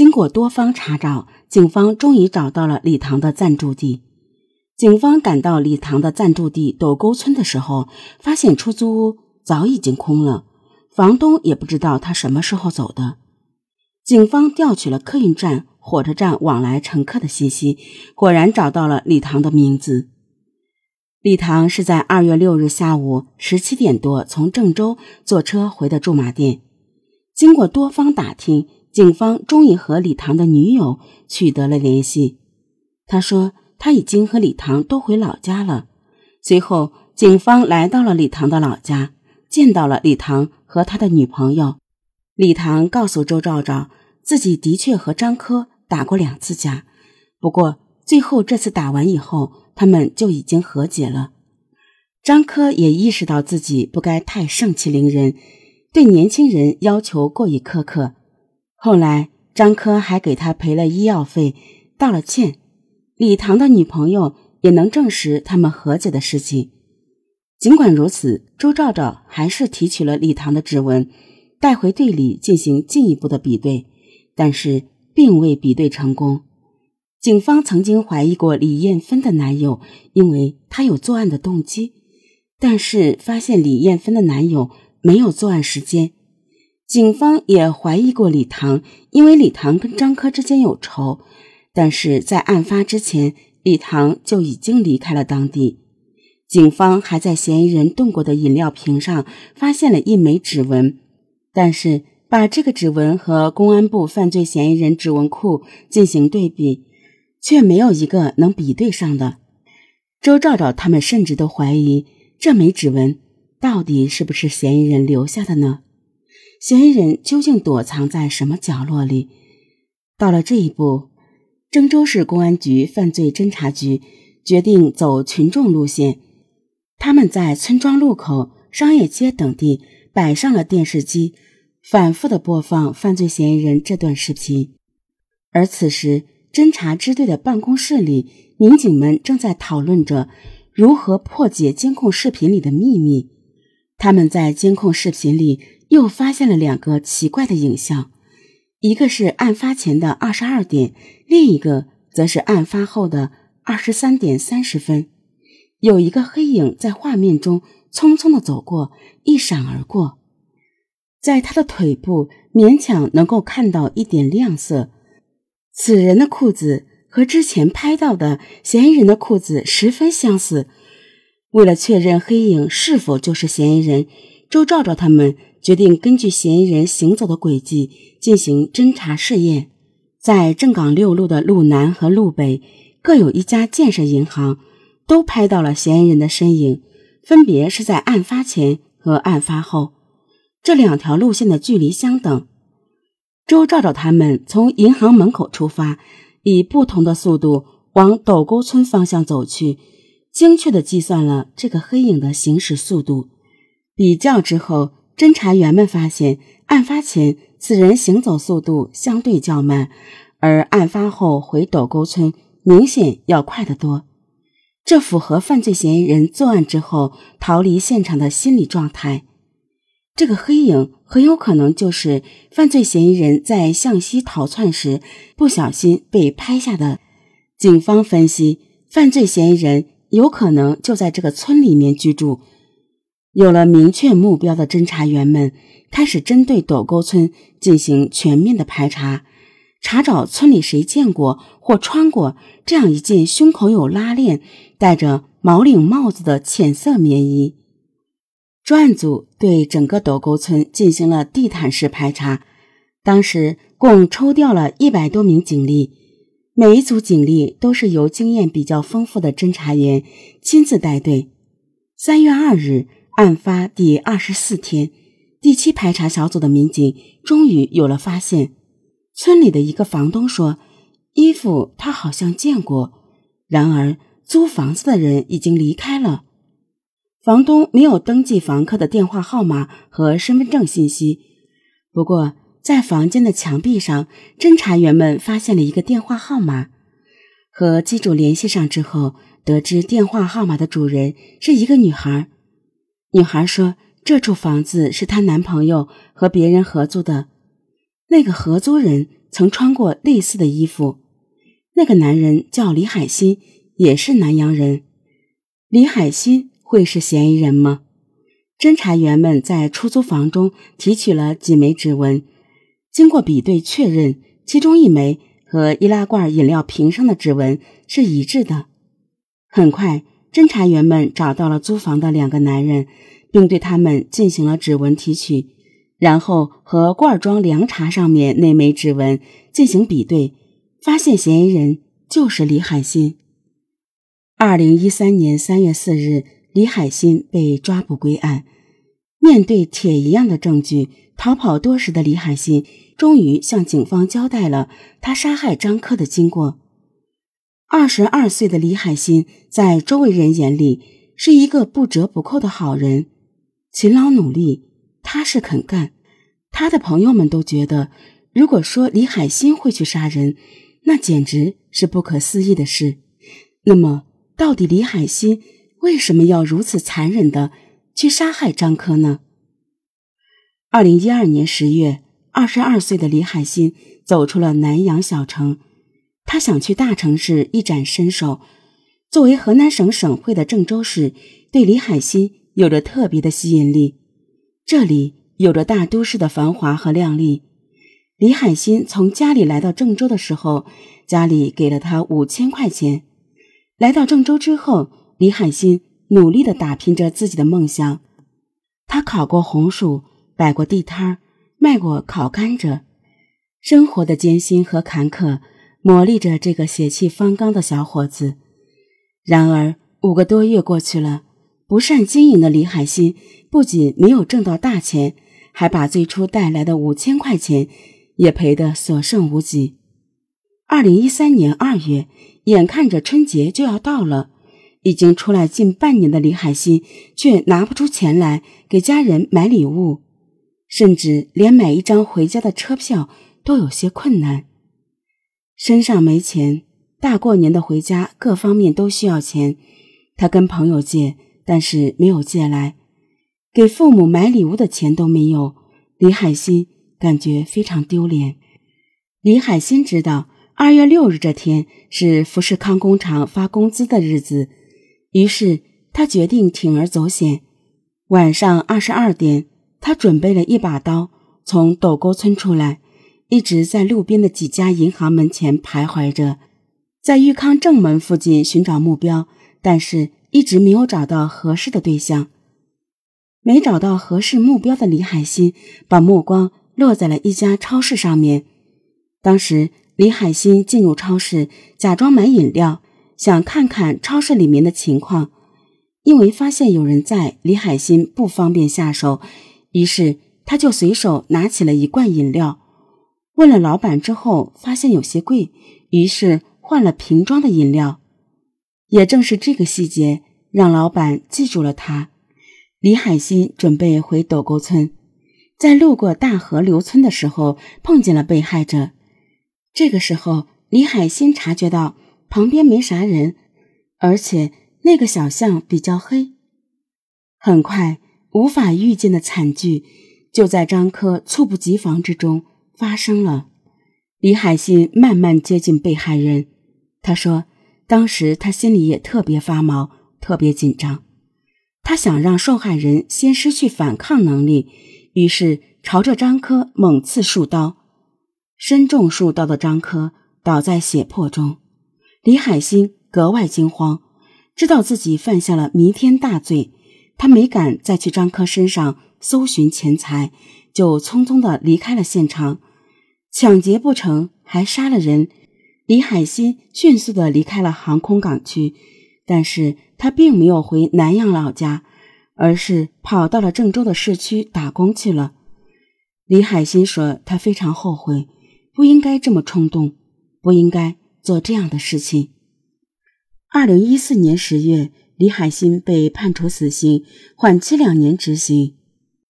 经过多方查找，警方终于找到了李唐的暂住地。警方赶到李唐的暂住地斗沟村的时候，发现出租屋早已经空了，房东也不知道他什么时候走的。警方调取了客运站、火车站往来乘客的信息，果然找到了李唐的名字。李唐是在二月六日下午十七点多从郑州坐车回的驻马店。经过多方打听，警方终于和李唐的女友取得了联系。他说他已经和李唐都回老家了。随后，警方来到了李唐的老家，见到了李唐和他的女朋友。李唐告诉周兆兆，自己的确和张科打过两次架，不过最后这次打完以后。他们就已经和解了。张科也意识到自己不该太盛气凌人，对年轻人要求过于苛刻。后来，张科还给他赔了医药费，道了歉。李唐的女朋友也能证实他们和解的事情。尽管如此，周兆兆还是提取了李唐的指纹，带回队里进行进一步的比对，但是并未比对成功。警方曾经怀疑过李艳芬的男友，因为他有作案的动机，但是发现李艳芬的男友没有作案时间。警方也怀疑过李唐，因为李唐跟张科之间有仇，但是在案发之前，李唐就已经离开了当地。警方还在嫌疑人动过的饮料瓶上发现了一枚指纹，但是把这个指纹和公安部犯罪嫌疑人指纹库进行对比。却没有一个能比对上的。周兆兆他们甚至都怀疑这枚指纹到底是不是嫌疑人留下的呢？嫌疑人究竟躲藏在什么角落里？到了这一步，郑州市公安局犯罪侦查局决定走群众路线。他们在村庄路口、商业街等地摆上了电视机，反复的播放犯罪嫌疑人这段视频。而此时，侦查支队的办公室里，民警们正在讨论着如何破解监控视频里的秘密。他们在监控视频里又发现了两个奇怪的影像，一个是案发前的二十二点，另一个则是案发后的二十三点三十分。有一个黑影在画面中匆匆的走过，一闪而过，在他的腿部勉强能够看到一点亮色。此人的裤子和之前拍到的嫌疑人的裤子十分相似。为了确认黑影是否就是嫌疑人，周兆兆他们决定根据嫌疑人行走的轨迹进行侦查试验。在正港六路的路南和路北各有一家建设银行，都拍到了嫌疑人的身影，分别是在案发前和案发后。这两条路线的距离相等。周兆兆他们从银行门口出发，以不同的速度往斗沟村方向走去，精确地计算了这个黑影的行驶速度。比较之后，侦查员们发现，案发前此人行走速度相对较慢，而案发后回斗沟村明显要快得多。这符合犯罪嫌疑人作案之后逃离现场的心理状态。这个黑影很有可能就是犯罪嫌疑人在向西逃窜时不小心被拍下的。警方分析，犯罪嫌疑人有可能就在这个村里面居住。有了明确目标的侦查员们开始针对斗沟村进行全面的排查，查找村里谁见过或穿过这样一件胸口有拉链、戴着毛领帽子的浅色棉衣。专案组对整个斗沟村进行了地毯式排查，当时共抽调了一百多名警力，每一组警力都是由经验比较丰富的侦查员亲自带队。三月二日，案发第二十四天，第七排查小组的民警终于有了发现。村里的一个房东说：“衣服他好像见过，然而租房子的人已经离开了。”房东没有登记房客的电话号码和身份证信息，不过在房间的墙壁上，侦查员们发现了一个电话号码。和机主联系上之后，得知电话号码的主人是一个女孩。女孩说，这处房子是她男朋友和别人合租的，那个合租人曾穿过类似的衣服。那个男人叫李海鑫，也是南阳人。李海鑫会是嫌疑人吗？侦查员们在出租房中提取了几枚指纹，经过比对确认，其中一枚和易拉罐饮料瓶上的指纹是一致的。很快，侦查员们找到了租房的两个男人，并对他们进行了指纹提取，然后和罐装凉茶上面那枚指纹进行比对，发现嫌疑人就是李海鑫。二零一三年三月四日。李海鑫被抓捕归案，面对铁一样的证据，逃跑多时的李海鑫终于向警方交代了他杀害张科的经过。二十二岁的李海鑫在周围人眼里是一个不折不扣的好人，勤劳努力，踏实肯干。他的朋友们都觉得，如果说李海鑫会去杀人，那简直是不可思议的事。那么，到底李海鑫？为什么要如此残忍的去杀害张科呢？二零一二年十月，二十二岁的李海鑫走出了南阳小城，他想去大城市一展身手。作为河南省省会的郑州市，对李海鑫有着特别的吸引力。这里有着大都市的繁华和靓丽。李海鑫从家里来到郑州的时候，家里给了他五千块钱。来到郑州之后，李海鑫努力地打拼着自己的梦想，他烤过红薯，摆过地摊，卖过烤甘蔗。生活的艰辛和坎坷磨砺着这个血气方刚的小伙子。然而，五个多月过去了，不善经营的李海鑫不仅没有挣到大钱，还把最初带来的五千块钱也赔得所剩无几。二零一三年二月，眼看着春节就要到了。已经出来近半年的李海鑫，却拿不出钱来给家人买礼物，甚至连买一张回家的车票都有些困难。身上没钱，大过年的回家，各方面都需要钱。他跟朋友借，但是没有借来，给父母买礼物的钱都没有。李海鑫感觉非常丢脸。李海新知道，二月六日这天是富士康工厂发工资的日子。于是他决定铤而走险。晚上二十二点，他准备了一把刀，从斗沟村出来，一直在路边的几家银行门前徘徊着，在裕康正门附近寻找目标，但是一直没有找到合适的对象。没找到合适目标的李海鑫，把目光落在了一家超市上面。当时，李海鑫进入超市，假装买饮料。想看看超市里面的情况，因为发现有人在，李海鑫不方便下手，于是他就随手拿起了一罐饮料。问了老板之后，发现有些贵，于是换了瓶装的饮料。也正是这个细节，让老板记住了他。李海鑫准备回斗沟村，在路过大河流村的时候，碰见了被害者。这个时候，李海鑫察觉到。旁边没啥人，而且那个小巷比较黑。很快，无法预见的惨剧就在张科猝不及防之中发生了。李海信慢慢接近被害人，他说：“当时他心里也特别发毛，特别紧张。他想让受害人先失去反抗能力，于是朝着张科猛刺数刀。身中数刀的张科倒在血泊中。”李海鑫格外惊慌，知道自己犯下了弥天大罪，他没敢再去张科身上搜寻钱财，就匆匆的离开了现场。抢劫不成，还杀了人。李海鑫迅速的离开了航空港区，但是他并没有回南阳老家，而是跑到了郑州的市区打工去了。李海新说：“他非常后悔，不应该这么冲动，不应该。”做这样的事情。二零一四年十月，李海鑫被判处死刑，缓期两年执行。